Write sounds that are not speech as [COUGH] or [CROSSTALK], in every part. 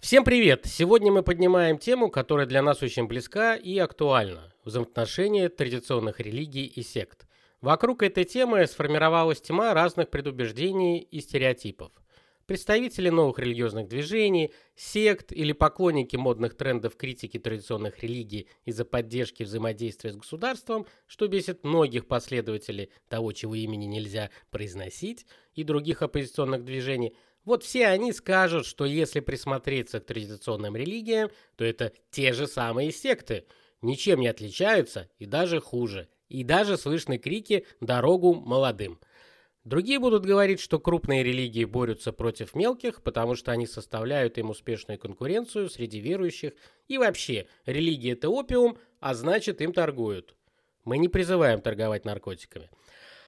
Всем привет! Сегодня мы поднимаем тему, которая для нас очень близка и актуальна – взаимоотношения традиционных религий и сект. Вокруг этой темы сформировалась тьма разных предубеждений и стереотипов. Представители новых религиозных движений, сект или поклонники модных трендов критики традиционных религий из-за поддержки взаимодействия с государством, что бесит многих последователей того, чего имени нельзя произносить, и других оппозиционных движений, вот все они скажут, что если присмотреться к традиционным религиям, то это те же самые секты, ничем не отличаются и даже хуже. И даже слышны крики «дорогу молодым». Другие будут говорить, что крупные религии борются против мелких, потому что они составляют им успешную конкуренцию среди верующих, и вообще, религия – это опиум, а значит им торгуют. Мы не призываем торговать наркотиками.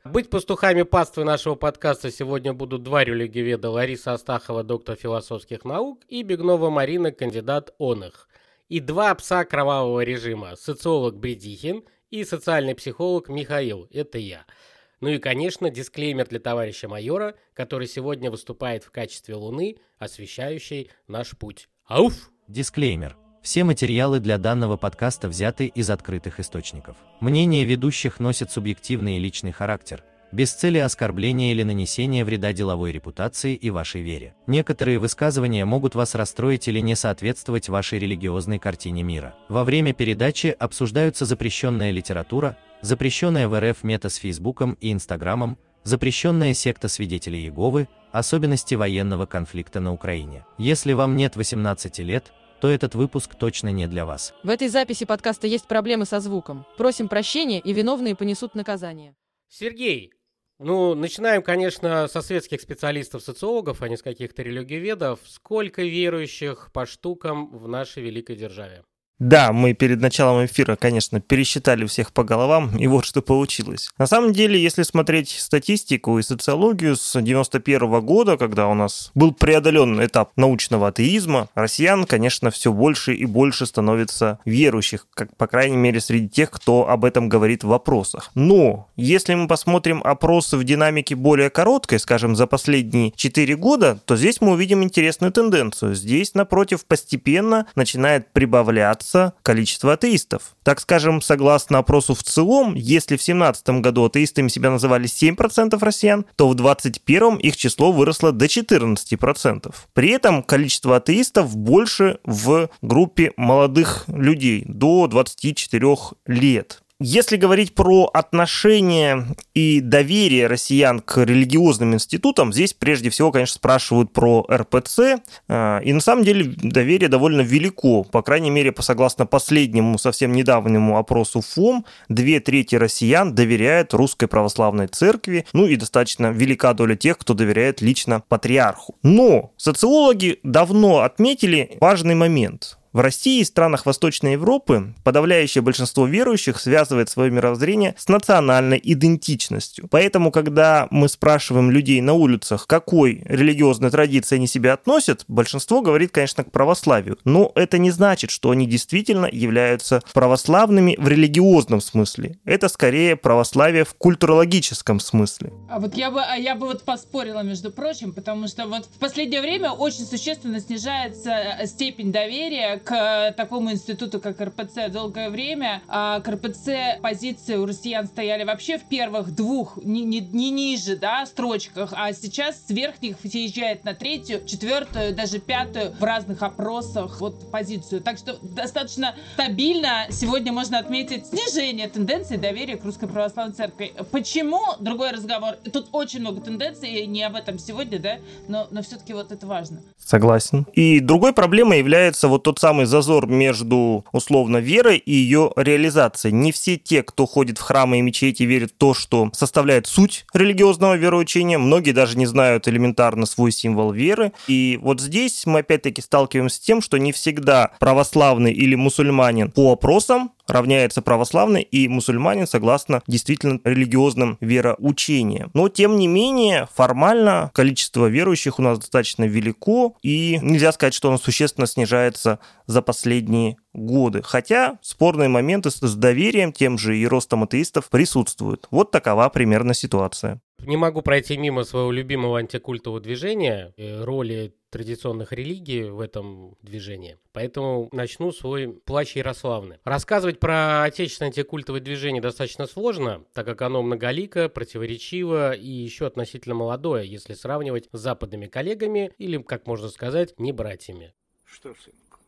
Быть пастухами паствы нашего подкаста сегодня будут два религиоведа Лариса Астахова, доктор философских наук, и Бегнова Марина, кандидат оных. И два пса кровавого режима – социолог Бредихин и социальный психолог Михаил, это я – ну и, конечно, дисклеймер для товарища майора, который сегодня выступает в качестве луны, освещающей наш путь. Ауф! Дисклеймер. Все материалы для данного подкаста взяты из открытых источников. Мнение ведущих носит субъективный и личный характер, без цели оскорбления или нанесения вреда деловой репутации и вашей вере. Некоторые высказывания могут вас расстроить или не соответствовать вашей религиозной картине мира. Во время передачи обсуждаются запрещенная литература, запрещенная в РФ мета с Фейсбуком и Инстаграмом, запрещенная секта свидетелей Иеговы, особенности военного конфликта на Украине. Если вам нет 18 лет, то этот выпуск точно не для вас. В этой записи подкаста есть проблемы со звуком. Просим прощения и виновные понесут наказание. Сергей, ну, начинаем, конечно, со светских специалистов-социологов, а не с каких-то религиоведов. Сколько верующих по штукам в нашей великой державе? Да, мы перед началом эфира, конечно, пересчитали всех по головам, и вот что получилось. На самом деле, если смотреть статистику и социологию с 91 года, когда у нас был преодолен этап научного атеизма, россиян, конечно, все больше и больше становится верующих, как, по крайней мере, среди тех, кто об этом говорит в вопросах. Но, если мы посмотрим опросы в динамике более короткой, скажем, за последние 4 года, то здесь мы увидим интересную тенденцию. Здесь, напротив, постепенно начинает прибавляться увеличиваться количество атеистов. Так скажем, согласно опросу в целом, если в 2017 году атеистами себя называли 7% россиян, то в 2021 их число выросло до 14%. При этом количество атеистов больше в группе молодых людей до 24 лет. Если говорить про отношение и доверие россиян к религиозным институтам, здесь прежде всего, конечно, спрашивают про РПЦ. А, и на самом деле доверие довольно велико. По крайней мере, по согласно последнему, совсем недавнему опросу ФОМ, две трети россиян доверяют Русской Православной Церкви, ну и достаточно велика доля тех, кто доверяет лично патриарху. Но социологи давно отметили важный момент. В России и странах Восточной Европы подавляющее большинство верующих связывает свое мировоззрение с национальной идентичностью. Поэтому, когда мы спрашиваем людей на улицах, какой религиозной традиции они себя относят, большинство говорит, конечно, к православию. Но это не значит, что они действительно являются православными в религиозном смысле. Это скорее православие в культурологическом смысле. А вот я бы, а я бы вот поспорила, между прочим, потому что вот в последнее время очень существенно снижается э, степень доверия к э, такому институту, как РПЦ. Долгое время а к РПЦ позиции у россиян стояли вообще в первых двух, не, не, не ниже, да, строчках, а сейчас с верхних съезжает на третью, четвертую, даже пятую в разных опросах вот позицию. Так что достаточно стабильно сегодня можно отметить снижение тенденции доверия к Русской Православной Церкви. Почему? Другой разговор. Тут очень много тенденций, не об этом сегодня, да, но, но все-таки вот это важно. Согласен. И другой проблемой является вот тот самый самый зазор между, условно, верой и ее реализацией. Не все те, кто ходит в храмы и мечети, верят в то, что составляет суть религиозного вероучения. Многие даже не знают элементарно свой символ веры. И вот здесь мы опять-таки сталкиваемся с тем, что не всегда православный или мусульманин по опросам равняется православный и мусульманин согласно действительно религиозным вероучениям. Но, тем не менее, формально количество верующих у нас достаточно велико, и нельзя сказать, что оно существенно снижается за последние годы. Хотя спорные моменты с доверием тем же и ростом атеистов присутствуют. Вот такова примерно ситуация. Не могу пройти мимо своего любимого антикультового движения, э, роли традиционных религий в этом движении. Поэтому начну свой плач Ярославны. Рассказывать про отечественное антикультовое движение достаточно сложно, так как оно многолико, противоречиво и еще относительно молодое, если сравнивать с западными коллегами или, как можно сказать, не братьями. Что, сынок,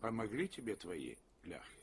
помогли тебе твои ляхи?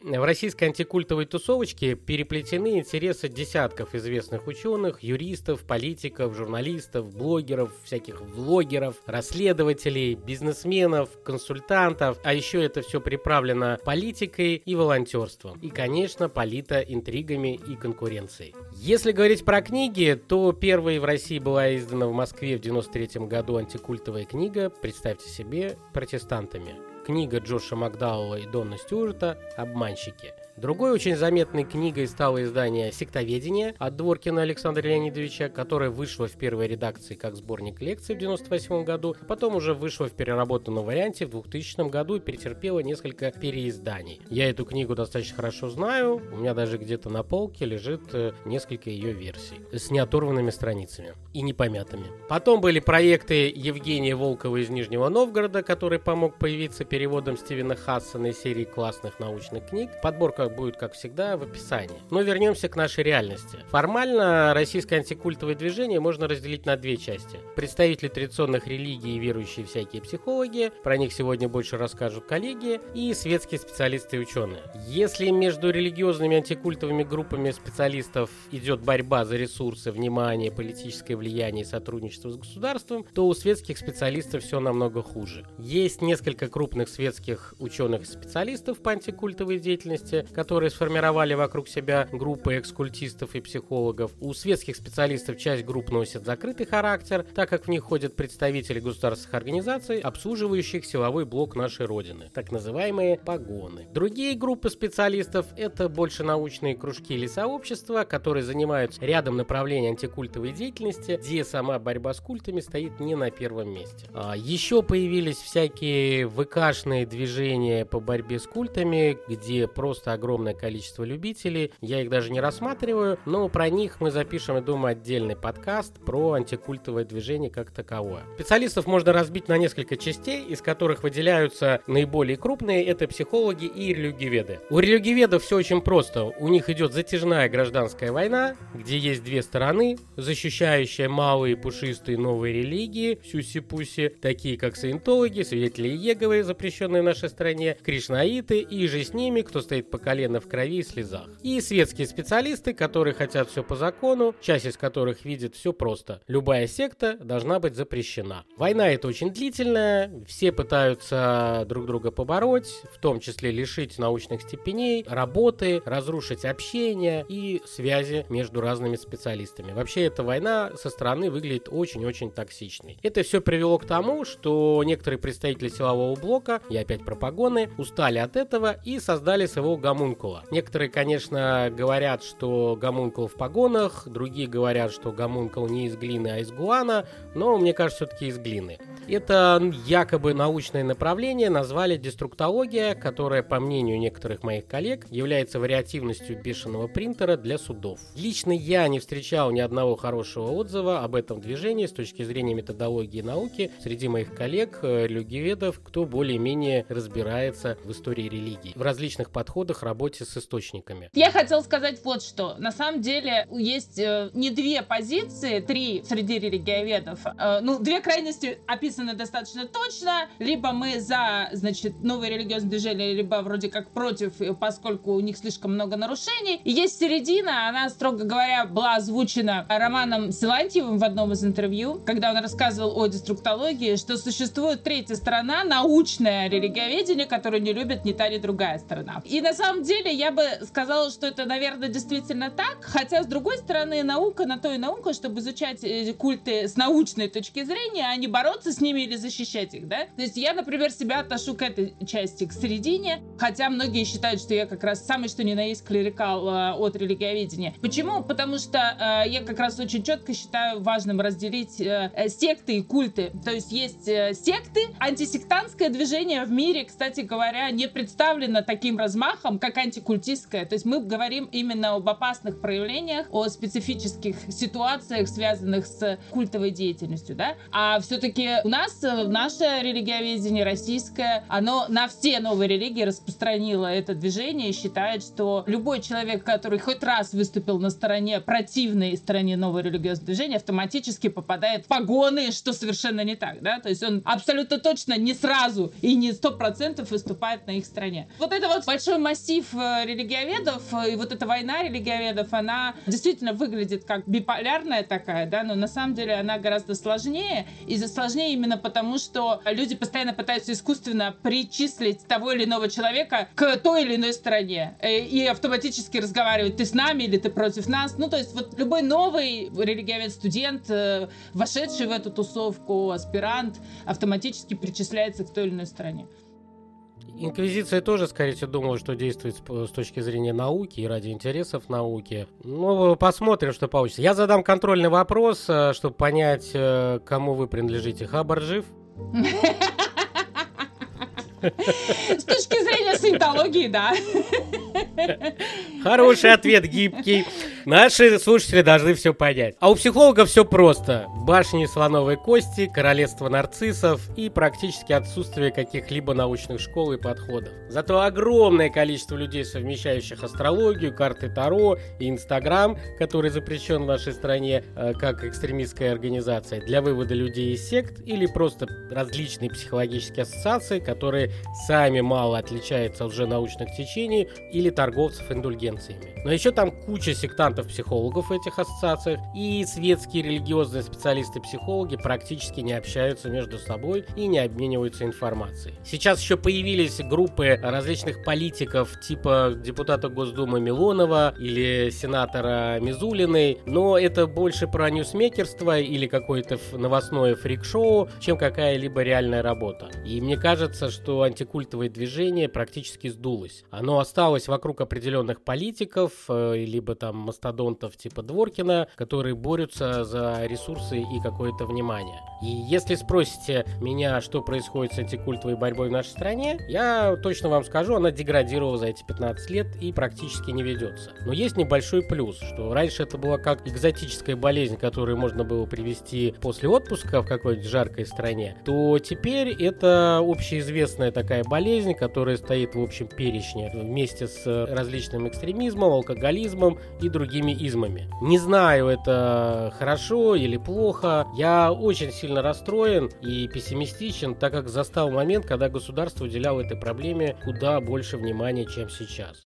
В российской антикультовой тусовочке переплетены интересы десятков известных ученых, юристов, политиков, журналистов, блогеров, всяких влогеров, расследователей, бизнесменов, консультантов, а еще это все приправлено политикой и волонтерством. И, конечно, политоинтригами и конкуренцией. Если говорить про книги, то первой в России была издана в Москве в 93 году антикультовая книга, представьте себе, протестантами книга Джоша Макдауэлла и Донна Стюарта «Обманщики». Другой очень заметной книгой стало издание «Сектоведение» от Дворкина Александра Леонидовича, которое вышло в первой редакции как сборник лекций в 1998 году, потом уже вышло в переработанном варианте в 2000 году и перетерпело несколько переизданий. Я эту книгу достаточно хорошо знаю, у меня даже где-то на полке лежит э, несколько ее версий с неоторванными страницами и непомятыми. Потом были проекты Евгения Волкова из Нижнего Новгорода, который помог появиться переводом Стивена Хассона из серии классных научных книг. Подборка будет, как всегда, в описании. Но вернемся к нашей реальности. Формально российское антикультовое движение можно разделить на две части. Представители традиционных религий и верующие всякие психологи, про них сегодня больше расскажут коллеги, и светские специалисты и ученые. Если между религиозными антикультовыми группами специалистов идет борьба за ресурсы, внимание, политическое влияние и сотрудничество с государством, то у светских специалистов все намного хуже. Есть несколько крупных светских ученых и специалистов по антикультовой деятельности, которые сформировали вокруг себя группы экскультистов и психологов. У светских специалистов часть групп носит закрытый характер, так как в них ходят представители государственных организаций, обслуживающих силовой блок нашей Родины, так называемые погоны. Другие группы специалистов – это больше научные кружки или сообщества, которые занимаются рядом направлений антикультовой деятельности, где сама борьба с культами стоит не на первом месте. А еще появились всякие ВКшные движения по борьбе с культами, где просто огромное огромное количество любителей. Я их даже не рассматриваю, но про них мы запишем, я думаю, отдельный подкаст про антикультовое движение как таковое. Специалистов можно разбить на несколько частей, из которых выделяются наиболее крупные. Это психологи и религиоведы. У религиоведов все очень просто. У них идет затяжная гражданская война, где есть две стороны, защищающая малые пушистые новые религии, сюси-пуси, такие как саентологи, свидетели Еговы, запрещенные в нашей стране, кришнаиты и же с ними, кто стоит по колено в крови и слезах. И светские специалисты, которые хотят все по закону, часть из которых видит все просто. Любая секта должна быть запрещена. Война это очень длительная, все пытаются друг друга побороть, в том числе лишить научных степеней, работы, разрушить общение и связи между разными специалистами. Вообще эта война со стороны выглядит очень-очень токсичной. Это все привело к тому, что некоторые представители силового блока, и опять про устали от этого и создали своего гамма гомункула. Некоторые, конечно, говорят, что гомункул в погонах, другие говорят, что гомункул не из глины, а из гуана, но мне кажется, все-таки из глины. Это якобы научное направление назвали деструктология, которая, по мнению некоторых моих коллег, является вариативностью бешеного принтера для судов. Лично я не встречал ни одного хорошего отзыва об этом движении с точки зрения методологии науки среди моих коллег, религиоведов, кто более-менее разбирается в истории религии. В различных подходах работе с источниками. Я хотел сказать вот что. На самом деле есть э, не две позиции, три среди религиоведов. Э, ну, две крайности описаны достаточно точно. Либо мы за, значит, новое религиозное движение, либо вроде как против, э, поскольку у них слишком много нарушений. Есть середина, она, строго говоря, была озвучена Романом Силантьевым в одном из интервью, когда он рассказывал о деструктологии, что существует третья сторона, научное религиоведение, которое не любит ни та, ни другая сторона. И на самом деле я бы сказала, что это, наверное, действительно так, хотя, с другой стороны, наука на то и наука, чтобы изучать э, культы с научной точки зрения, а не бороться с ними или защищать их, да? То есть я, например, себя отношу к этой части, к середине, хотя многие считают, что я как раз самый что ни на есть клерикал э, от религиоведения. Почему? Потому что э, я как раз очень четко считаю важным разделить э, э секты и культы. То есть есть э, секты, антисектантское движение в мире, кстати говоря, не представлено таким размахом, как антикультистское. То есть мы говорим именно об опасных проявлениях, о специфических ситуациях, связанных с культовой деятельностью, да. А все-таки у нас э, наше религиоведение российское, оно на все новые религии распространило это движение и считает, что любой человек, который хоть раз выступил на стороне противной стороне нового религиозного движения, автоматически попадает в погоны, что совершенно не так, да. То есть он абсолютно точно не сразу и не сто процентов выступает на их стороне. Вот это вот большой массив э, религиоведов э, и вот эта война религиоведов, она действительно выглядит как биполярная такая, да, но на самом деле она гораздо сложнее. И сложнее именно потому, что люди постоянно пытаются искусственно причислить того или иного человека к той или иной стороне э, и автоматически разговаривать, ты с нами или ты против нас. Ну, то есть вот любой новый религиовед студент, вошедший в эту тусовку, аспирант, автоматически причисляется к той или иной стороне. Инквизиция тоже, скорее всего, думала, что действует с точки зрения науки и ради интересов науки. Ну, посмотрим, что получится. Я задам контрольный вопрос, э, чтобы понять, э, кому вы принадлежите. Хабар жив? С точки зрения саентологии, да. [LAUGHS] Хороший ответ, гибкий. Наши слушатели должны все понять. А у психологов все просто. Башни слоновой кости, королевство нарциссов и практически отсутствие каких-либо научных школ и подходов. Зато огромное количество людей, совмещающих астрологию, карты Таро и Инстаграм, который запрещен в нашей стране э, как экстремистская организация, для вывода людей из сект или просто различные психологические ассоциации, которые сами мало отличаются от лженаучных течений или торговцев индульгенциями. Но еще там куча сектантов-психологов в этих ассоциациях, и светские религиозные специалисты-психологи практически не общаются между собой и не обмениваются информацией. Сейчас еще появились группы различных политиков, типа депутата Госдумы Милонова или сенатора Мизулиной, но это больше про ньюсмекерство или какое-то новостное фрик-шоу, чем какая-либо реальная работа. И мне кажется, что антикультовое движение практически сдулось. Оно осталось вокруг определенных политиков, э, либо там мастодонтов типа Дворкина, которые борются за ресурсы и какое-то внимание. И если спросите меня, что происходит с антикультовой борьбой в нашей стране, я точно вам скажу, она деградировала за эти 15 лет и практически не ведется. Но есть небольшой плюс, что раньше это была как экзотическая болезнь, которую можно было привести после отпуска в какой-нибудь жаркой стране, то теперь это общеизвестная такая болезнь, которая стоит в общем перечне вместе с различным экстремизмом, алкоголизмом и другими измами. Не знаю, это хорошо или плохо. Я очень сильно расстроен и пессимистичен, так как застал момент, когда государство уделяло этой проблеме куда больше внимания, чем сейчас.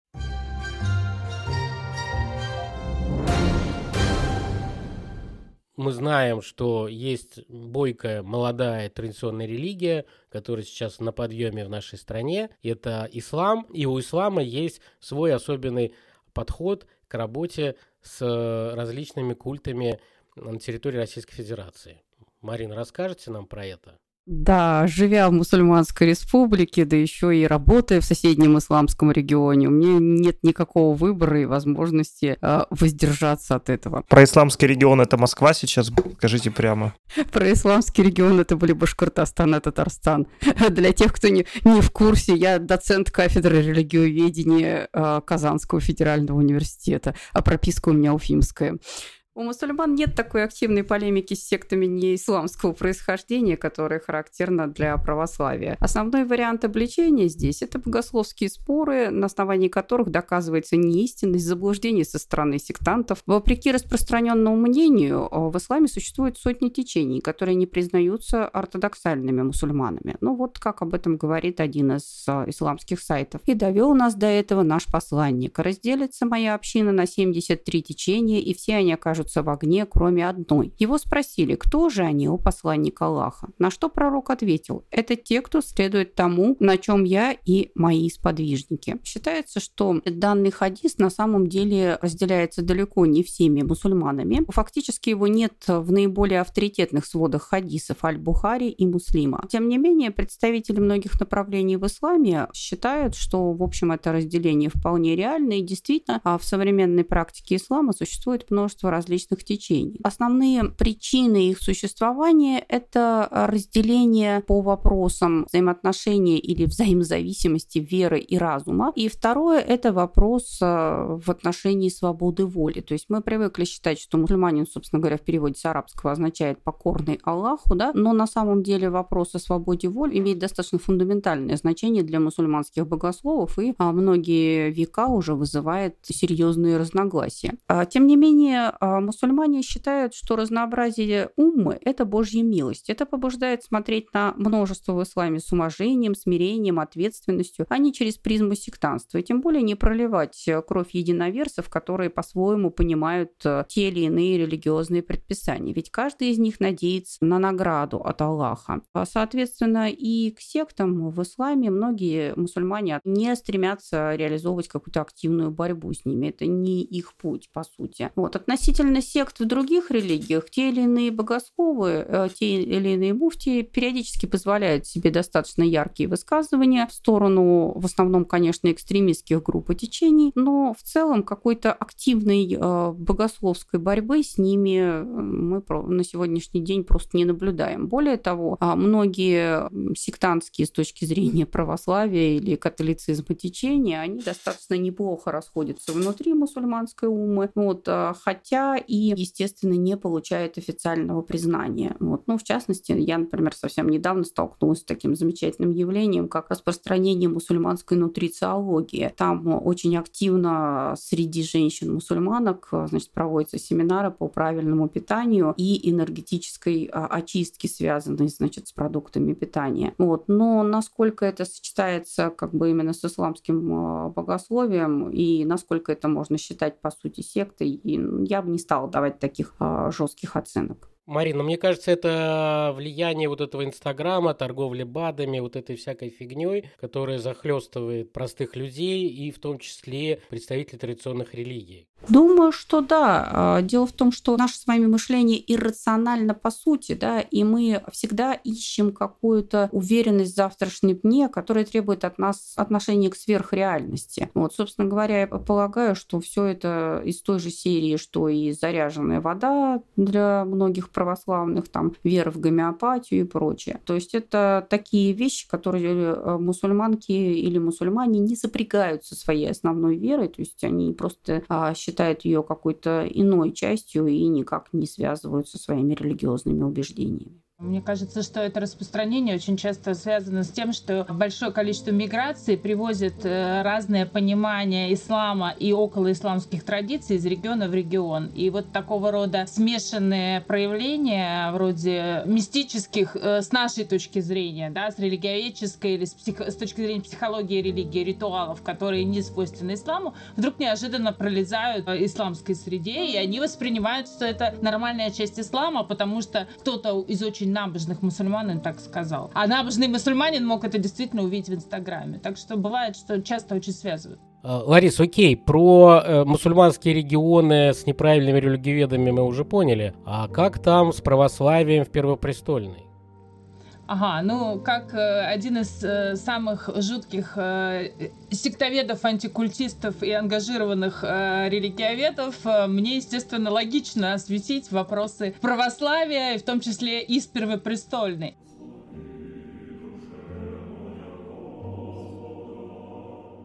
Мы знаем, что есть бойкая, молодая традиционная религия, которая сейчас на подъеме в нашей стране. Это ислам, и у ислама есть свой особенный подход к работе с различными культами на территории Российской Федерации. Марина, расскажете нам про это? Да, живя в мусульманской республике, да еще и работая в соседнем исламском регионе, у меня нет никакого выбора и возможности э, воздержаться от этого. Про исламский регион это Москва сейчас, скажите прямо. Про исламский регион это были Башкортостан и Татарстан. [LAUGHS] Для тех, кто не, не в курсе, я доцент кафедры религиоведения э, Казанского федерального университета, а прописка у меня уфимская. У мусульман нет такой активной полемики с сектами не исламского происхождения, которая характерна для православия. Основной вариант обличения здесь – это богословские споры, на основании которых доказывается неистинность заблуждений со стороны сектантов. Вопреки распространенному мнению, в исламе существует сотни течений, которые не признаются ортодоксальными мусульманами. Ну вот как об этом говорит один из а, исламских сайтов. «И довел нас до этого наш посланник. Разделится моя община на 73 течения, и все они окажутся кажутся в огне, кроме одной. Его спросили, кто же они, о посланник Аллаха. На что пророк ответил, это те, кто следует тому, на чем я и мои сподвижники. Считается, что данный хадис на самом деле разделяется далеко не всеми мусульманами. Фактически его нет в наиболее авторитетных сводах хадисов Аль-Бухари и Муслима. Тем не менее, представители многих направлений в исламе считают, что, в общем, это разделение вполне реально и действительно а в современной практике ислама существует множество различных различных течений. Основные причины их существования – это разделение по вопросам взаимоотношения или взаимозависимости веры и разума. И второе – это вопрос э, в отношении свободы воли. То есть мы привыкли считать, что мусульманин, собственно говоря, в переводе с арабского означает «покорный Аллаху», да? но на самом деле вопрос о свободе воли имеет достаточно фундаментальное значение для мусульманских богословов и а, многие века уже вызывает серьезные разногласия. А, тем не менее, а, мусульмане считают, что разнообразие уммы – это Божья милость. Это побуждает смотреть на множество в исламе с уважением, смирением, ответственностью, а не через призму сектанства. И тем более не проливать кровь единоверцев, которые по-своему понимают э, те или иные религиозные предписания. Ведь каждый из них надеется на награду от Аллаха. А, соответственно, и к сектам в исламе многие мусульмане не стремятся реализовывать какую-то активную борьбу с ними. Это не их путь, по сути. Вот. Относительно касательно сект в других религиях, те или иные богословы, э, те или иные муфтии периодически позволяют себе достаточно яркие высказывания в сторону, в основном, конечно, экстремистских групп и течений, но в целом какой-то активной э, богословской борьбы с ними э, мы на сегодняшний день просто не наблюдаем. Более того, а многие сектантские с точки зрения православия или католицизма течения, они достаточно неплохо расходятся внутри мусульманской умы, вот, хотя и, естественно, не получает официального признания. Вот. Ну, в частности, я, например, совсем недавно столкнулась с таким замечательным явлением, как распространение мусульманской нутрициологии. Там очень активно среди женщин-мусульманок значит, проводятся семинары по правильному питанию и энергетической а, очистке, связанной значит, с продуктами питания. Вот. Но насколько это сочетается как бы именно с исламским а, богословием и насколько это можно считать по сути сектой, я бы не стала давать таких а, жестких оценок. Марина, мне кажется, это влияние вот этого Инстаграма, торговли БАДами, вот этой всякой фигней, которая захлестывает простых людей и в том числе представителей традиционных религий. Думаю, что да. А, дело в том, что наше с вами мышление иррационально по сути, да, и мы всегда ищем какую-то уверенность в завтрашнем дне, которая требует от нас отношения к сверхреальности. Вот, собственно говоря, я полагаю, что все это из той же серии, что и заряженная вода для многих православных, там, вера в гомеопатию и прочее. То есть это такие вещи, которые э, мусульманки или мусульмане не сопрягаются со своей основной верой, то есть они просто а, считают ее какой-то иной частью и никак не связывают со своими религиозными убеждениями. Мне кажется, что это распространение очень часто связано с тем, что большое количество миграций привозит э, разное понимание ислама и околоисламских традиций из региона в регион. И вот такого рода смешанные проявления, вроде мистических, э, с нашей точки зрения, да, с религиоведческой или с, псих... с точки зрения психологии религии, ритуалов, которые не свойственны исламу, вдруг неожиданно пролезают в исламской среде, и они воспринимают, что это нормальная часть ислама, потому что кто-то из очень очень набожных мусульманин так сказал. А набожный мусульманин мог это действительно увидеть в Инстаграме. Так что бывает, что часто очень связывают. А, Ларис, окей, про э, мусульманские регионы с неправильными религиоведами мы уже поняли. А как там с православием в Первопрестольной? Ага, ну, как э, один из э, самых жутких э, сектоведов, антикультистов и ангажированных э, религиоведов, э, мне, естественно, логично осветить вопросы православия, в том числе и с Первопрестольной.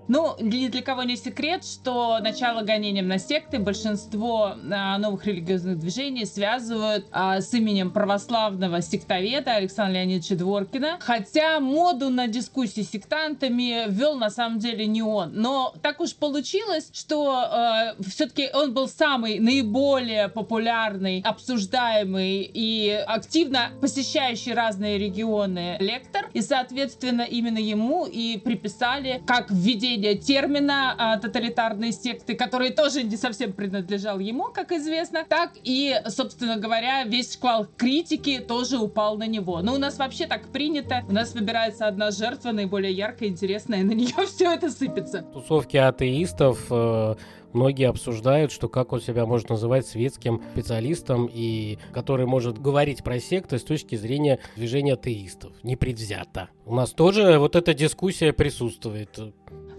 Ну, ни для кого не секрет, что начало гонением на секты большинство а, новых религиозных движений связывают а, с именем православного сектоведа Александра Леонидовича Дворкина. Хотя моду на дискуссии с сектантами ввел на самом деле не он. Но так уж получилось, что а, все-таки он был самый наиболее популярный, обсуждаемый и активно посещающий разные регионы лектор. И, соответственно, именно ему и приписали как введение термина а, тоталитарные секты, который тоже не совсем принадлежал ему, как известно, так и, собственно говоря, весь шквал критики тоже упал на него. Но у нас вообще так принято. У нас выбирается одна жертва, наиболее яркая, интересная, и на нее [LAUGHS] все это сыпется. Тусовки атеистов э, Многие обсуждают, что как он себя может называть светским специалистом, и который может говорить про секты с точки зрения движения атеистов. Непредвзято. У нас тоже вот эта дискуссия присутствует.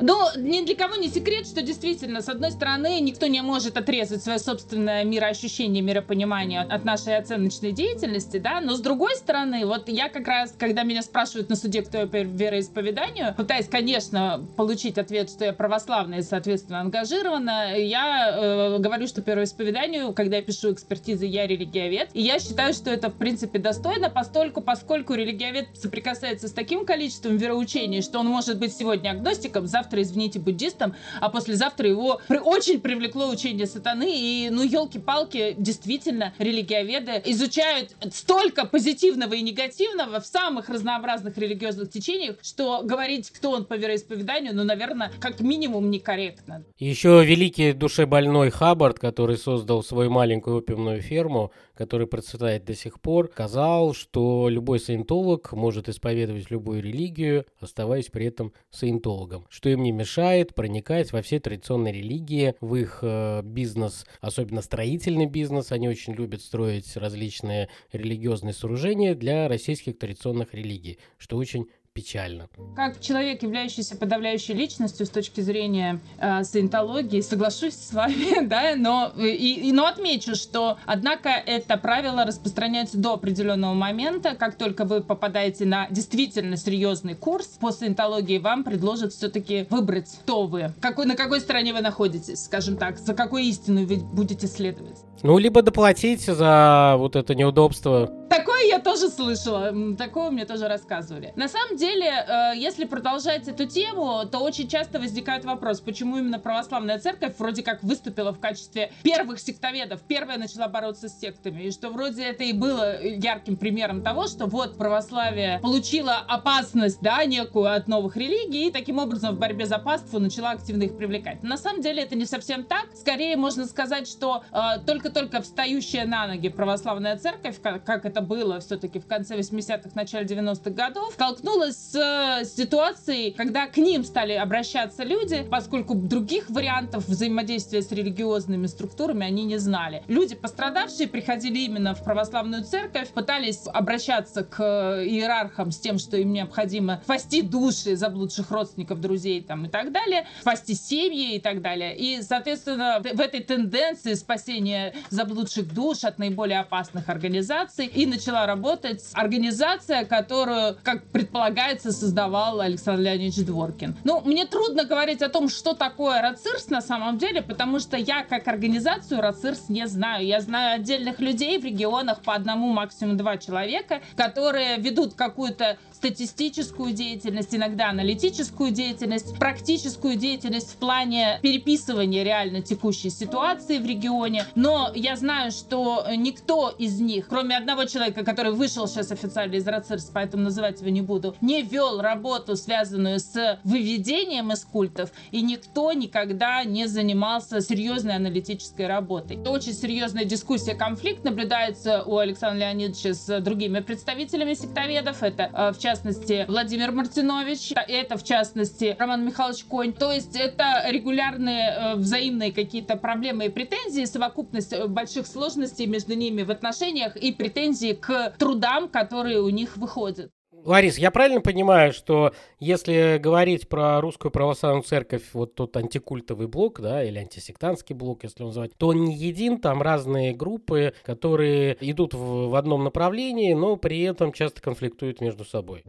Но ни для кого не секрет, что действительно, с одной стороны, никто не может отрезать свое собственное мироощущение, миропонимание от нашей оценочной деятельности, да, но с другой стороны, вот я как раз, когда меня спрашивают на суде, кто я по вероисповеданию, пытаясь, конечно, получить ответ, что я православная и, соответственно, ангажирована, я э, говорю, что по вероисповеданию, когда я пишу экспертизы, я религиовед, и я считаю, что это, в принципе, достойно, постольку, поскольку религиовед соприкасается с таким количеством вероучений, что он может быть сегодня агностиком, завтра завтра, извините, буддистом, а послезавтра его при... очень привлекло учение сатаны. И, ну, елки-палки, действительно, религиоведы изучают столько позитивного и негативного в самых разнообразных религиозных течениях, что говорить, кто он по вероисповеданию, ну, наверное, как минимум некорректно. Еще великий душебольной Хаббард, который создал свою маленькую опиумную ферму, который процветает до сих пор, сказал, что любой саентолог может исповедовать любую религию, оставаясь при этом саентологом, что им не мешает проникать во все традиционные религии, в их э, бизнес, особенно строительный бизнес, они очень любят строить различные религиозные сооружения для российских традиционных религий, что очень печально. Как человек, являющийся подавляющей личностью с точки зрения э, саентологии, соглашусь с вами, [LAUGHS] да, но, и, и, но отмечу, что, однако, это правило распространяется до определенного момента. Как только вы попадаете на действительно серьезный курс по саентологии, вам предложат все-таки выбрать, кто вы, какой, на какой стороне вы находитесь, скажем так, за какой истину вы будете следовать. Ну, либо доплатить за вот это неудобство. Такое я тоже слышала, такое мне тоже рассказывали. На самом деле, э, если продолжать эту тему, то очень часто возникает вопрос, почему именно православная церковь вроде как выступила в качестве первых сектоведов, первая начала бороться с сектами, и что вроде это и было ярким примером того, что вот православие получило опасность, да, некую от новых религий, и таким образом в борьбе за паству начала активно их привлекать. На самом деле это не совсем так. Скорее можно сказать, что э, только-только встающая на ноги православная церковь, как, как это было все-таки в конце 80-х, начале 90-х годов, столкнулась с э, ситуацией, когда к ним стали обращаться люди, поскольку других вариантов взаимодействия с религиозными структурами они не знали. Люди, пострадавшие, приходили именно в православную церковь, пытались обращаться к э, иерархам с тем, что им необходимо спасти души заблудших родственников, друзей там, и так далее, спасти семьи и так далее. И, соответственно, в этой тенденции спасения заблудших душ от наиболее опасных организаций и начала работать организация, которую, как предполагается, создавал Александр Леонидович Дворкин. Ну, мне трудно говорить о том, что такое РАЦИРС на самом деле, потому что я как организацию РАЦИРС не знаю. Я знаю отдельных людей в регионах по одному, максимум два человека, которые ведут какую-то статистическую деятельность, иногда аналитическую деятельность, практическую деятельность в плане переписывания реально текущей ситуации в регионе. Но я знаю, что никто из них, кроме одного человека, который вышел сейчас официально из РАЦИРС, поэтому называть его не буду, не вел работу, связанную с выведением из культов, и никто никогда не занимался серьезной аналитической работой. Очень серьезная дискуссия, конфликт наблюдается у Александра Леонидовича с другими представителями сектоведов. Это, э, в частности, частности, Владимир Мартинович, это, в частности, Роман Михайлович Конь. То есть это регулярные э, взаимные какие-то проблемы и претензии, совокупность э, больших сложностей между ними в отношениях и претензии к трудам, которые у них выходят. Ларис, я правильно понимаю, что если говорить про русскую православную церковь, вот тот антикультовый блок, да, или антисектантский блок, если он называть, то он не един, там разные группы, которые идут в, в одном направлении, но при этом часто конфликтуют между собой.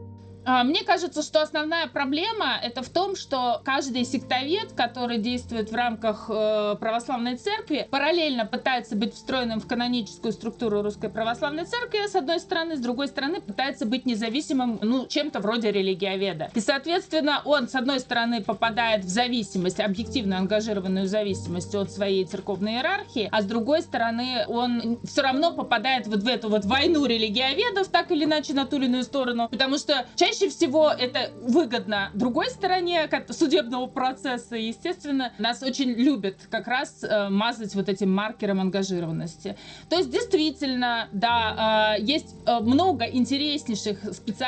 А, мне кажется, что основная проблема это в том, что каждый сектовед, который действует в рамках э, православной церкви, параллельно пытается быть встроенным в каноническую структуру русской православной церкви, с одной стороны, с другой стороны, пытается быть независимым, ну, чем-то вроде религиоведа. И, соответственно, он, с одной стороны, попадает в зависимость, объективно ангажированную зависимость от своей церковной иерархии, а с другой стороны, он все равно попадает вот в эту вот войну религиоведов, так или иначе, на ту или иную сторону, потому что чаще всего это выгодно другой стороне судебного процесса, естественно, нас очень любят как раз э, мазать вот этим маркером ангажированности. То есть, действительно, да, э, есть э, много интереснейших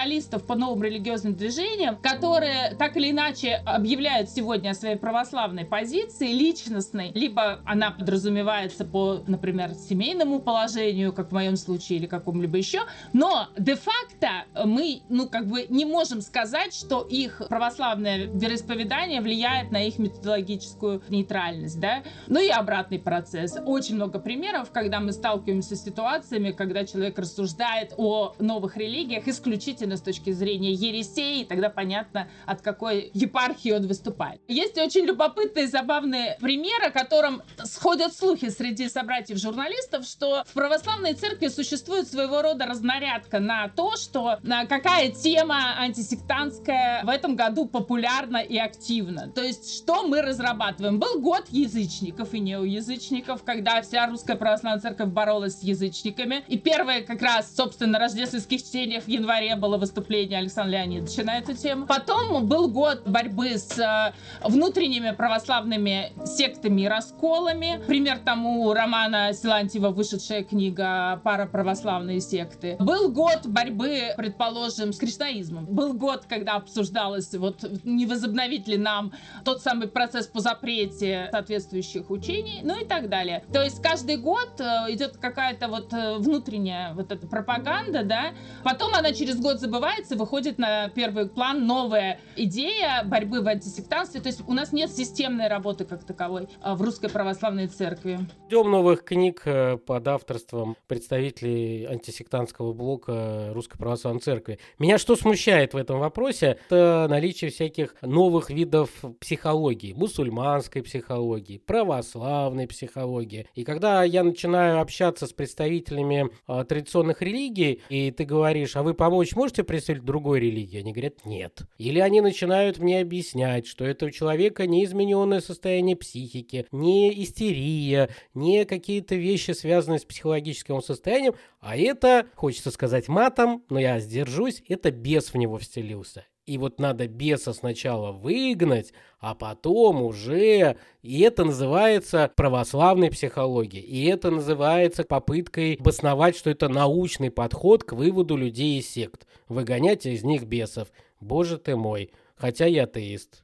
специалистов по новым религиозным движениям, которые так или иначе объявляют сегодня о своей православной позиции, личностной, либо она подразумевается по, например, семейному положению, как в моем случае, или какому-либо еще, но де-факто мы, ну, как бы не можем сказать, что их православное вероисповедание влияет на их методологическую нейтральность, да, ну и обратный процесс. Очень много примеров, когда мы сталкиваемся с ситуациями, когда человек рассуждает о новых религиях исключительно с точки зрения ересей, тогда понятно, от какой епархии он выступает. Есть очень любопытные забавные примеры, о котором сходят слухи среди собратьев-журналистов, что в православной церкви существует своего рода разнарядка на то, что на какая тема антисектантская в этом году популярна и активна. То есть, что мы разрабатываем? Был год язычников и неоязычников, когда вся русская православная церковь боролась с язычниками. И первое как раз, собственно, рождественских чтениях в январе было выступление Александра Леонидовича на эту тему. Потом был год борьбы с э, внутренними православными сектами и расколами. Пример тому романа Силантьева, вышедшая книга «Пара православные секты». Был год борьбы, предположим, с кришнаизмом. Был год, когда обсуждалось, вот не возобновить ли нам тот самый процесс по запрете соответствующих учений, ну и так далее. То есть каждый год э, идет какая-то вот э, внутренняя вот эта пропаганда, да, потом она через год забывается, выходит на первый план новая идея борьбы в антисектанстве, то есть у нас нет системной работы как таковой э, в русской православной церкви. Ждем новых книг под авторством представителей антисектантского блока Русской Православной Церкви. Меня что смущает в этом вопросе, это наличие всяких новых видов психологии, мусульманской психологии, православной психологии. И когда я начинаю общаться с представителями э, традиционных религий, и ты говоришь, а вы помочь можете представить другой религии? Они говорят, нет. Или они начинают мне объяснять, что это у человека не измененное состояние психики, не истерия, не какие-то вещи, связанные с психологическим состоянием, а это, хочется сказать матом, но я сдержусь, это бес в него вселился. И вот надо беса сначала выгнать, а потом уже... И это называется православной психологией. И это называется попыткой обосновать, что это научный подход к выводу людей из сект. Выгонять из них бесов. Боже ты мой. Хотя я атеист.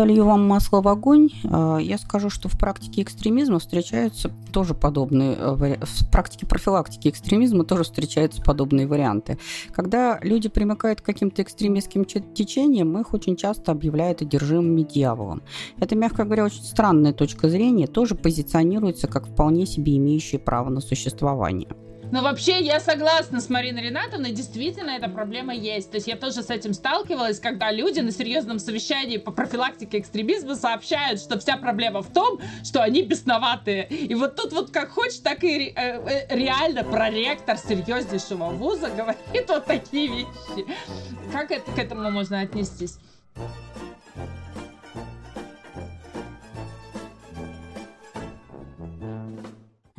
Подолью вам масло в огонь. А, я скажу, что в практике экстремизма встречаются тоже подобные, э, в практике профилактики экстремизма тоже встречаются подобные варианты. Когда люди примыкают к каким-то экстремистским течениям, их очень часто объявляют одержимыми дьяволом. Это, мягко говоря, очень странная точка зрения, тоже позиционируется как вполне себе имеющая право на существование. Но вообще я согласна с Мариной Ринатовной, действительно эта проблема есть. То есть я тоже с этим сталкивалась, когда люди на серьезном совещании по профилактике экстремизма сообщают, что вся проблема в том, что они бесноватые. И вот тут вот как хочешь, так и э, э, реально проректор серьезнейшего вуза говорит вот такие вещи. Как это, к этому можно отнестись?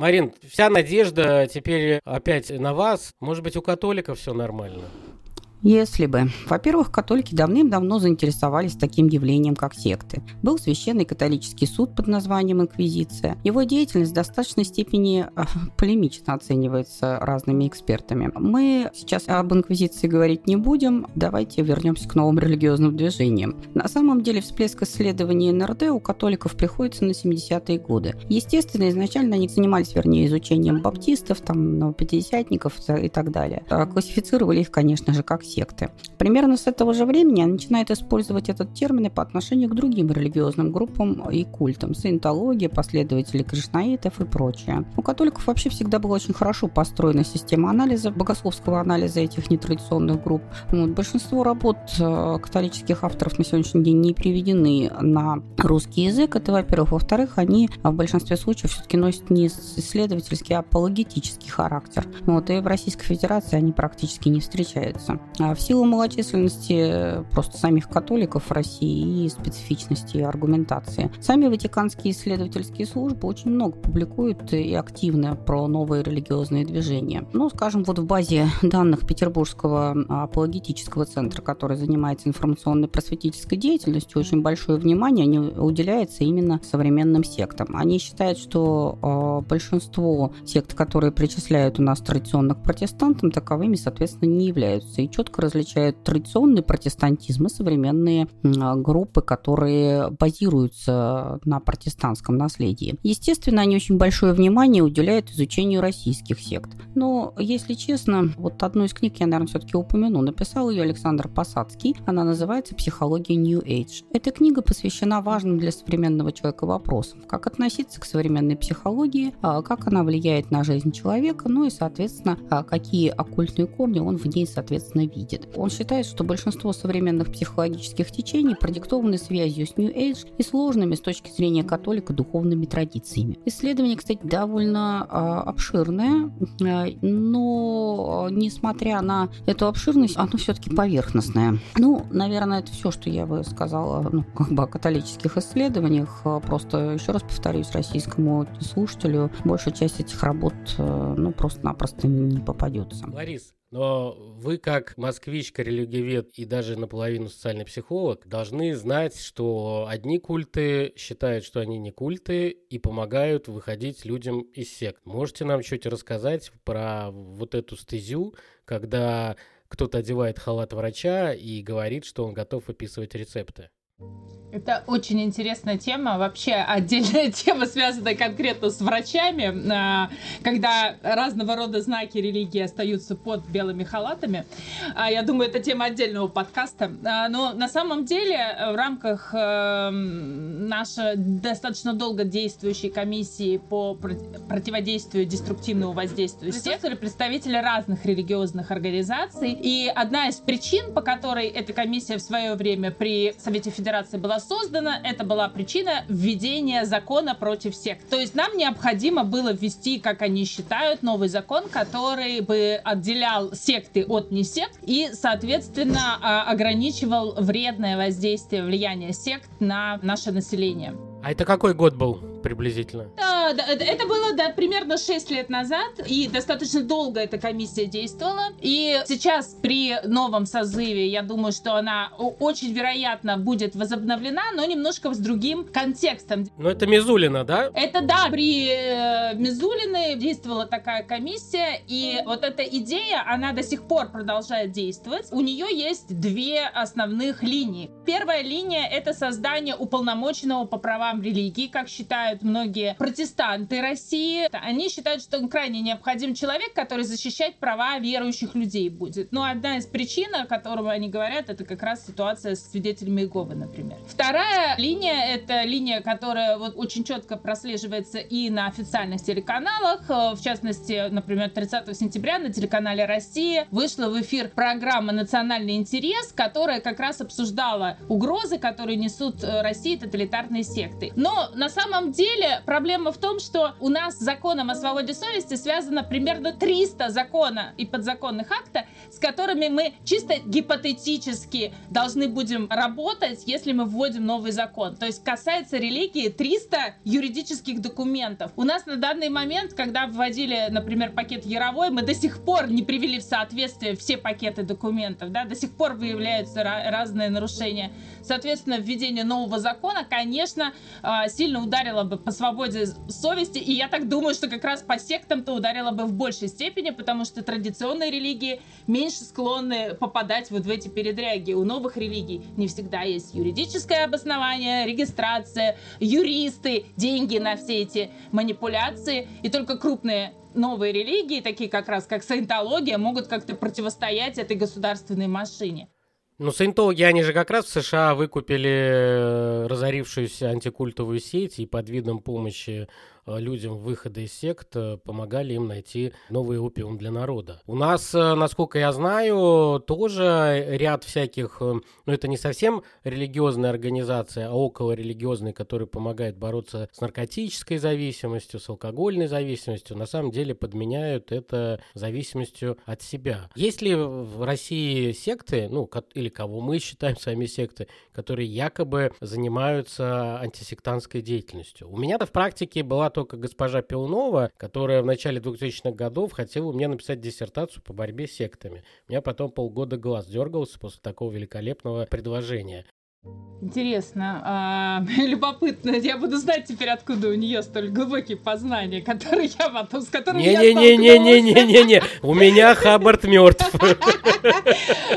Марин, вся надежда теперь опять на вас. Может быть, у католиков все нормально? Если бы. Во-первых, католики давным-давно заинтересовались таким явлением, как секты. Был священный католический суд под названием Инквизиция. Его деятельность в достаточной степени э, полемично оценивается разными экспертами. Мы сейчас об Инквизиции говорить не будем. Давайте вернемся к новым религиозным движениям. На самом деле всплеск исследований НРД у католиков приходится на 70-е годы. Естественно, изначально они занимались, вернее, изучением баптистов, там, пятидесятников и так далее. А классифицировали их, конечно же, как секты. Примерно с этого же времени она начинает использовать этот термин и по отношению к другим религиозным группам и культам. Саентология, последователи кришнаитов и прочее. У католиков вообще всегда была очень хорошо построена система анализа, богословского анализа этих нетрадиционных групп. Вот, большинство работ э, католических авторов на сегодняшний день не приведены на русский язык. Это, во-первых. Во-вторых, они в большинстве случаев все-таки носят не исследовательский, а апологетический характер. Вот, и в Российской Федерации они практически не встречаются. А в силу малочисленности просто самих католиков в России и специфичности аргументации. Сами ватиканские исследовательские службы очень много публикуют и активно про новые религиозные движения. Ну, скажем, вот в базе данных Петербургского апологетического центра, который занимается информационной просветительской деятельностью, очень большое внимание уделяется именно современным сектам. Они считают, что э, большинство сект, которые причисляют у нас традиционных протестантам, таковыми, соответственно, не являются. И четко различают традиционный протестантизм и современные э, группы, которые базируются на протестантском наследии. Естественно, они очень большое внимание уделяют изучению российских сект. Но, если честно, вот одну из книг я, наверное, все-таки упомяну. Написал ее Александр Посадский. Она называется «Психология New Age». Эта книга посвящена важным для современного человека вопросам. Как относиться к современной психологии, а, как она влияет на жизнь человека, ну и, соответственно, а, какие оккультные корни он в ней, соответственно, видит. Он считает, что большинство современных психологических течений продиктованы связью с New Age и сложными с точки зрения католика духовными традициями. Исследование, кстати, довольно э, обширное, э, но несмотря на эту обширность, оно все-таки поверхностное. Ну, наверное, это все, что я бы сказала ну, как бы о католических исследованиях. Просто еще раз повторюсь российскому слушателю, большая часть этих работ ну, просто-напросто не попадется. Ларис, но вы, как москвичка, религиовед и даже наполовину социальный психолог, должны знать, что одни культы считают, что они не культы и помогают выходить людям из сект. Можете нам чуть рассказать про вот эту стезю, когда кто-то одевает халат врача и говорит, что он готов выписывать рецепты? Это очень интересная тема, вообще отдельная [LAUGHS] тема, связанная конкретно с врачами, а, когда разного рода знаки религии остаются под белыми халатами. А, я думаю, это тема отдельного подкаста. А, но на самом деле в рамках э, нашей достаточно долго действующей комиссии по противодействию деструктивному воздействию присутствовали представители разных религиозных организаций. И одна из причин, по которой эта комиссия в свое время при Совете Федерации была создана, это была причина введения закона против сект. То есть нам необходимо было ввести, как они считают, новый закон, который бы отделял секты от несект и, соответственно, а, ограничивал вредное воздействие влияния сект на наше население. А это какой год был приблизительно? Да, да это было да, примерно 6 лет назад, и достаточно долго эта комиссия действовала. И сейчас при новом созыве, я думаю, что она очень вероятно будет возобновлена, но немножко с другим контекстом. Но это Мизулина, да? Это да, при э, Мизулиной действовала такая комиссия, и вот эта идея, она до сих пор продолжает действовать. У нее есть две основных линии. Первая линия — это создание уполномоченного по правам религии, как считают многие протестанты России. Они считают, что крайне необходим человек, который защищать права верующих людей будет. Но одна из причин, о которой они говорят, это как раз ситуация с свидетелями Иеговы, например. Вторая линия — это линия, которая вот очень четко прослеживается и на официальных телеканалах. В частности, например, 30 сентября на телеканале «Россия» вышла в эфир программа «Национальный интерес», которая как раз обсуждала угрозы, которые несут э, России тоталитарные секты. Но на самом деле проблема в том, что у нас с законом о свободе совести связано примерно 300 закона и подзаконных акта, с которыми мы чисто гипотетически должны будем работать, если мы вводим новый закон. То есть касается религии 300 юридических документов. У нас на данный момент, когда вводили, например, пакет Яровой, мы до сих пор не привели в соответствие все пакеты документов, да, до сих пор выявляются разные нарушения. Соответственно, введение нового закона, конечно, а, сильно ударило бы по свободе совести, и я так думаю, что как раз по сектам-то ударило бы в большей степени, потому что традиционные религии меньше склонны попадать вот в эти передряги. У новых религий не всегда есть юридическое обоснование, регистрация, юристы, деньги на все эти манипуляции, и только крупные новые религии, такие как раз как саентология, могут как-то противостоять этой государственной машине. Ну, саентологи, они же как раз в США выкупили э, разорившуюся антикультовую сеть и под видом помощи людям выхода из сект, э, помогали им найти новый опиум для народа. У нас, э, насколько я знаю, тоже ряд всяких, ну это не совсем религиозная организация, а около религиозная, которые помогают бороться с наркотической зависимостью, с алкогольной зависимостью, на самом деле подменяют это зависимостью от себя. Есть ли в России секты, ну, или кого мы считаем сами секты, которые якобы занимаются антисектантской деятельностью? У меня-то в практике была только госпожа Пилнова, которая в начале 2000-х годов хотела меня написать диссертацию по борьбе с сектами. У меня потом полгода глаз дергался после такого великолепного предложения. Интересно, а, [LAUGHS] любопытно. Я буду знать теперь, откуда у нее столь глубокие познания, которые я потом, с которыми не, я не, не, не, не, не, не, не, у меня Хаббард мертв. [LAUGHS]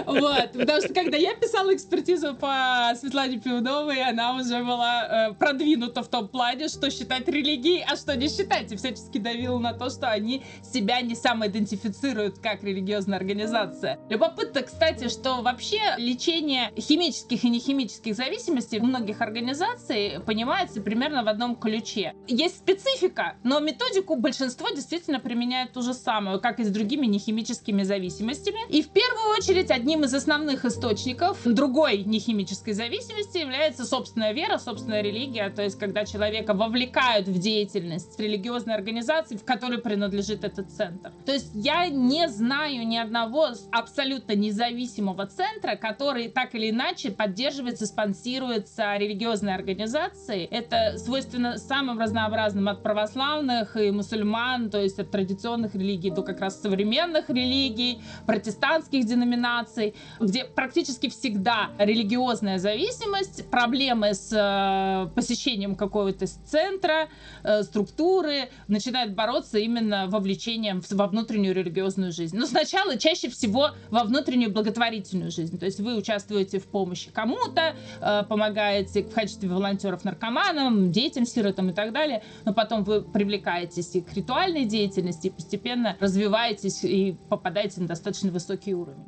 Вот, потому что когда я писала экспертизу по Светлане Пиудовой, она уже была э, продвинута в том плане, что считать религией, а что не считать, и всячески давила на то, что они себя не самоидентифицируют как религиозная организация. Любопытно, кстати, что вообще лечение химических и нехимических политических зависимостей многих организаций понимается примерно в одном ключе. Есть специфика, но методику большинство действительно применяет ту же самую, как и с другими нехимическими зависимостями. И в первую очередь одним из основных источников другой нехимической зависимости является собственная вера, собственная религия, то есть когда человека вовлекают в деятельность религиозной организации, в которой принадлежит этот центр. То есть я не знаю ни одного абсолютно независимого центра, который так или иначе поддерживается и спонсируется религиозной организацией. Это свойственно самым разнообразным от православных и мусульман, то есть от традиционных религий до как раз современных религий, протестантских деноминаций, где практически всегда религиозная зависимость, проблемы с э, посещением какого-то центра, э, структуры начинают бороться именно вовлечением во внутреннюю религиозную жизнь. Но сначала чаще всего во внутреннюю благотворительную жизнь. То есть вы участвуете в помощи кому-то, э, помогаете в качестве волонтеров наркоманам, детям, сиротам и так далее, но потом вы привлекаетесь и к ритуальной деятельности, и постепенно развиваетесь и попадаете на достаточно высокий уровень.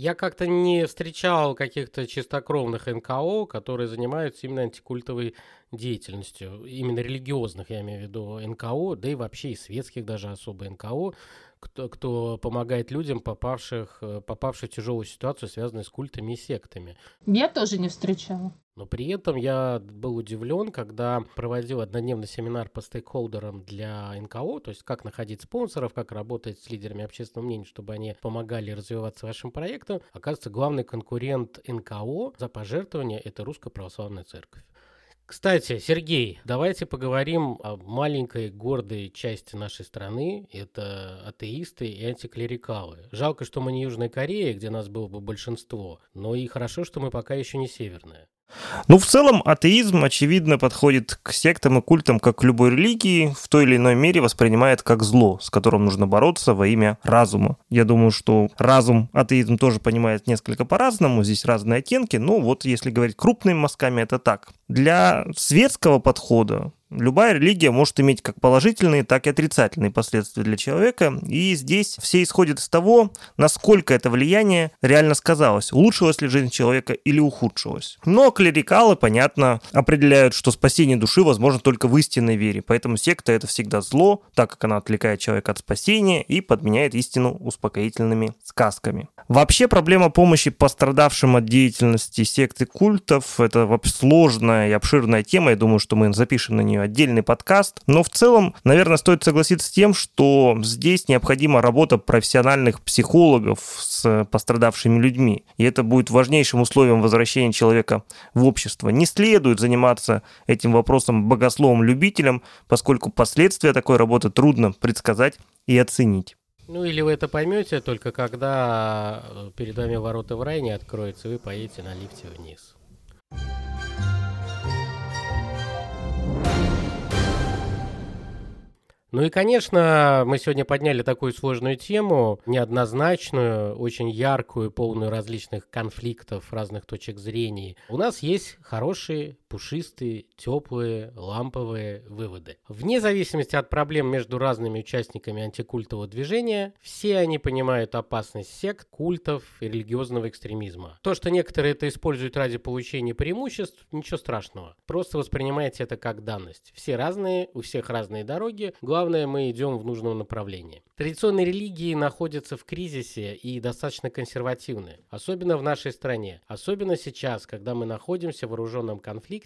Я как-то не встречал каких-то чистокровных НКО, которые занимаются именно антикультовой деятельностью, именно религиозных, я имею в виду НКО, да и вообще и светских даже особо НКО, кто, кто помогает людям, попавших, э, попавших в тяжелую ситуацию, связанную с культами и сектами. Я тоже не встречала. Но при этом я был удивлен, когда проводил однодневный семинар по стейкхолдерам для НКО, то есть как находить спонсоров, как работать с лидерами общественного мнения, чтобы они помогали развиваться вашим проектам. Оказывается, главный конкурент НКО за пожертвования – это Русская Православная Церковь. Кстати, Сергей, давайте поговорим о маленькой гордой части нашей страны. Это атеисты и антиклерикалы. Жалко, что мы не Южная Корея, где нас было бы большинство, но и хорошо, что мы пока еще не северная. Ну, в целом, атеизм, очевидно, подходит к сектам и культам, как к любой религии, в той или иной мере воспринимает как зло, с которым нужно бороться во имя разума. Я думаю, что разум атеизм тоже понимает несколько по-разному, здесь разные оттенки, но вот если говорить крупными мазками, это так. Для светского подхода Любая религия может иметь как положительные, так и отрицательные последствия для человека, и здесь все исходят из того, насколько это влияние реально сказалось, улучшилась ли жизнь человека или ухудшилась. Но клерикалы, понятно, определяют, что спасение души возможно только в истинной вере, поэтому секта это всегда зло, так как она отвлекает человека от спасения и подменяет истину успокоительными сказками. Вообще проблема помощи пострадавшим от деятельности секты культов это сложная и обширная тема, я думаю, что мы запишем на нее нее отдельный подкаст. Но в целом, наверное, стоит согласиться с тем, что здесь необходима работа профессиональных психологов с пострадавшими людьми. И это будет важнейшим условием возвращения человека в общество. Не следует заниматься этим вопросом богословом-любителем, поскольку последствия такой работы трудно предсказать и оценить. Ну или вы это поймете только когда перед вами ворота в рай не откроются, вы поедете на лифте вниз. Ну и, конечно, мы сегодня подняли такую сложную тему, неоднозначную, очень яркую, полную различных конфликтов, разных точек зрения. У нас есть хорошие, пушистые, теплые, ламповые выводы. Вне зависимости от проблем между разными участниками антикультового движения, все они понимают опасность сект, культов и религиозного экстремизма. То, что некоторые это используют ради получения преимуществ, ничего страшного. Просто воспринимайте это как данность. Все разные, у всех разные дороги. Главное мы идем в нужном направлении. Традиционные религии находятся в кризисе и достаточно консервативны, особенно в нашей стране, особенно сейчас, когда мы находимся в вооруженном конфликте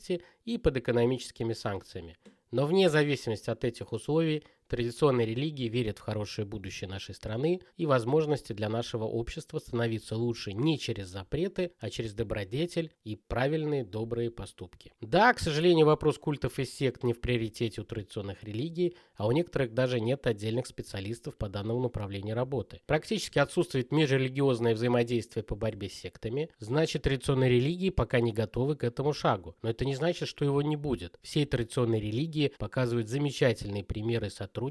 и под экономическими санкциями. Но вне зависимости от этих условий, традиционные религии верят в хорошее будущее нашей страны и возможности для нашего общества становиться лучше не через запреты, а через добродетель и правильные добрые поступки. Да, к сожалению, вопрос культов и сект не в приоритете у традиционных религий, а у некоторых даже нет отдельных специалистов по данному направлению работы. Практически отсутствует межрелигиозное взаимодействие по борьбе с сектами, значит традиционные религии пока не готовы к этому шагу. Но это не значит, что его не будет. Все традиционные религии Норвегии показывает замечательные примеры сотрудничества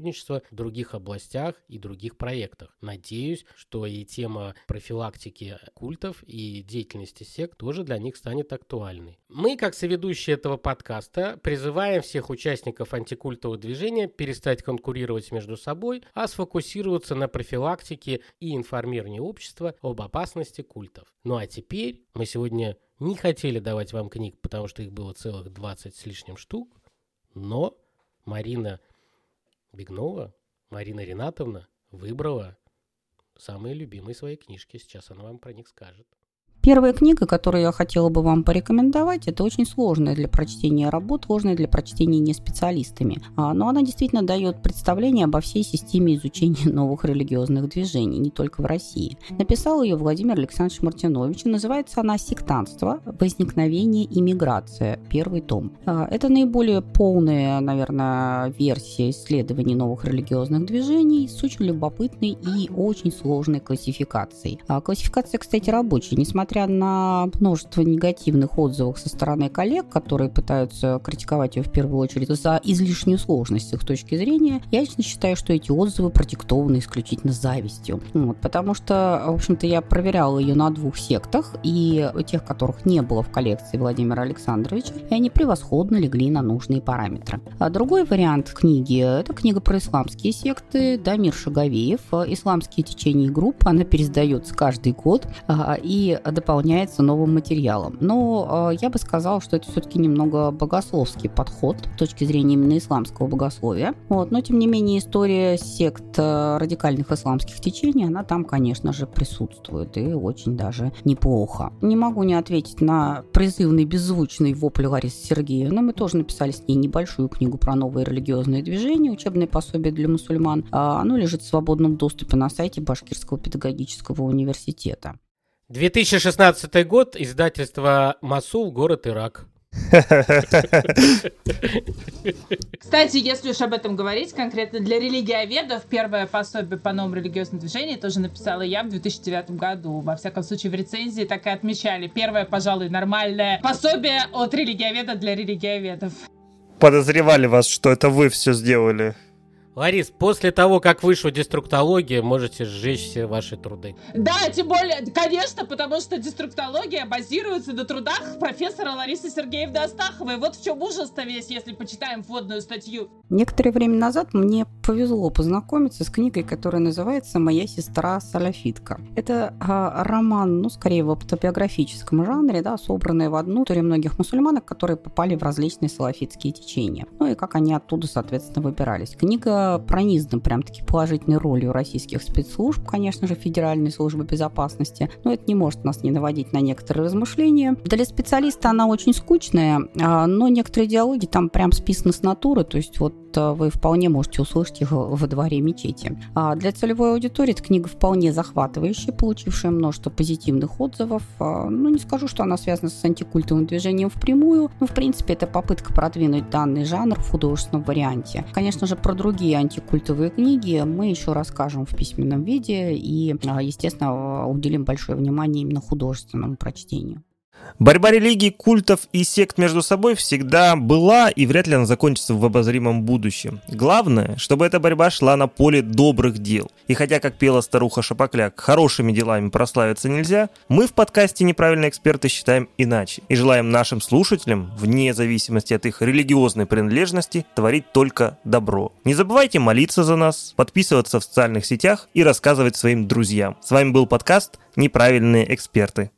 в других областях и других проектах. Надеюсь, что и тема профилактики культов и деятельности сект тоже для них станет актуальной. Мы, как соведущие этого подкаста, призываем всех участников антикультового движения перестать конкурировать между собой, а сфокусироваться на профилактике и информировании общества об опасности культов. Ну а теперь мы сегодня не хотели давать вам книг, потому что их было целых 20 с лишним штук. Но Марина Бегнова, Марина Ринатовна выбрала самые любимые свои книжки. Сейчас она вам про них скажет. Первая книга, которую я хотела бы вам порекомендовать, это очень сложная для прочтения работа, сложная для прочтения не специалистами. А, но она действительно дает представление обо всей системе изучения [LAUGHS] новых религиозных движений, не только в России. Написал ее Владимир Александрович Мартинович, называется она «Сектантство. Возникновение и миграция». Первый том. А, это наиболее полная, наверное, версия исследований новых религиозных движений с очень любопытной и очень сложной классификацией. А, классификация, кстати, рабочая, несмотря несмотря на множество негативных отзывов со стороны коллег, которые пытаются критиковать ее в первую очередь за излишнюю сложность с их точки зрения, я лично считаю, что эти отзывы продиктованы исключительно завистью. Вот, потому что, в общем-то, я проверяла ее на двух сектах, и тех, которых не было в коллекции Владимира Александровича, и они превосходно легли на нужные параметры. А другой вариант книги – это книга про исламские секты Дамир Шаговеев. «Исламские течения и группы». Она пересдается каждый год, а, и дополняется новым материалом. Но э, я бы сказала, что это все-таки немного богословский подход с точки зрения именно исламского богословия. Вот. Но, тем не менее, история сект э, радикальных исламских течений, она там, конечно же, присутствует и очень даже неплохо. Не могу не ответить на призывный беззвучный вопль Ларисы Сергеевны. Мы тоже написали с ней небольшую книгу про новые религиозные движения, учебное пособие для мусульман. А оно лежит в свободном доступе на сайте Башкирского педагогического университета. 2016 год, издательство Масул, город Ирак. Кстати, если уж об этом говорить, конкретно для религиоведов первое пособие по новому религиозному движению тоже написала я в 2009 году. Во всяком случае, в рецензии так и отмечали. Первое, пожалуй, нормальное пособие от религиоведа для религиоведов. Подозревали вас, что это вы все сделали. Ларис, после того, как вышла деструктология, можете сжечь все ваши труды. Да, тем более, конечно, потому что деструктология базируется на трудах профессора Ларисы Сергеевны Астаховой. Вот в чем ужас-то весь, если почитаем вводную статью. Некоторое время назад мне повезло познакомиться с книгой, которая называется «Моя сестра Салафитка». Это э, роман, ну, скорее в автобиографическом жанре, да, собранный в одну историю многих мусульманок, которые попали в различные салафитские течения. Ну и как они оттуда, соответственно, выбирались. Книга пронизан прям-таки положительной ролью российских спецслужб, конечно же, Федеральной службы безопасности, но это не может нас не наводить на некоторые размышления. Для специалиста она очень скучная, а, но некоторые диалоги там прям списаны с натуры, то есть вот а, вы вполне можете услышать их во дворе мечети. А для целевой аудитории эта книга вполне захватывающая, получившая множество позитивных отзывов. Ну, не скажу, что она связана с антикультовым движением впрямую, но, в принципе, это попытка продвинуть данный жанр в художественном варианте. Конечно же, про другие другие антикультовые книги мы еще расскажем в письменном виде и, а, естественно, уделим большое внимание именно художественному прочтению. Борьба религий, культов и сект между собой всегда была и вряд ли она закончится в обозримом будущем. Главное, чтобы эта борьба шла на поле добрых дел. И хотя, как пела старуха Шапокляк, хорошими делами прославиться нельзя, мы в подкасте «Неправильные эксперты» считаем иначе. И желаем нашим слушателям, вне зависимости от их религиозной принадлежности, творить только добро. Не забывайте молиться за нас, подписываться в социальных сетях и рассказывать своим друзьям. С вами был подкаст «Неправильные эксперты».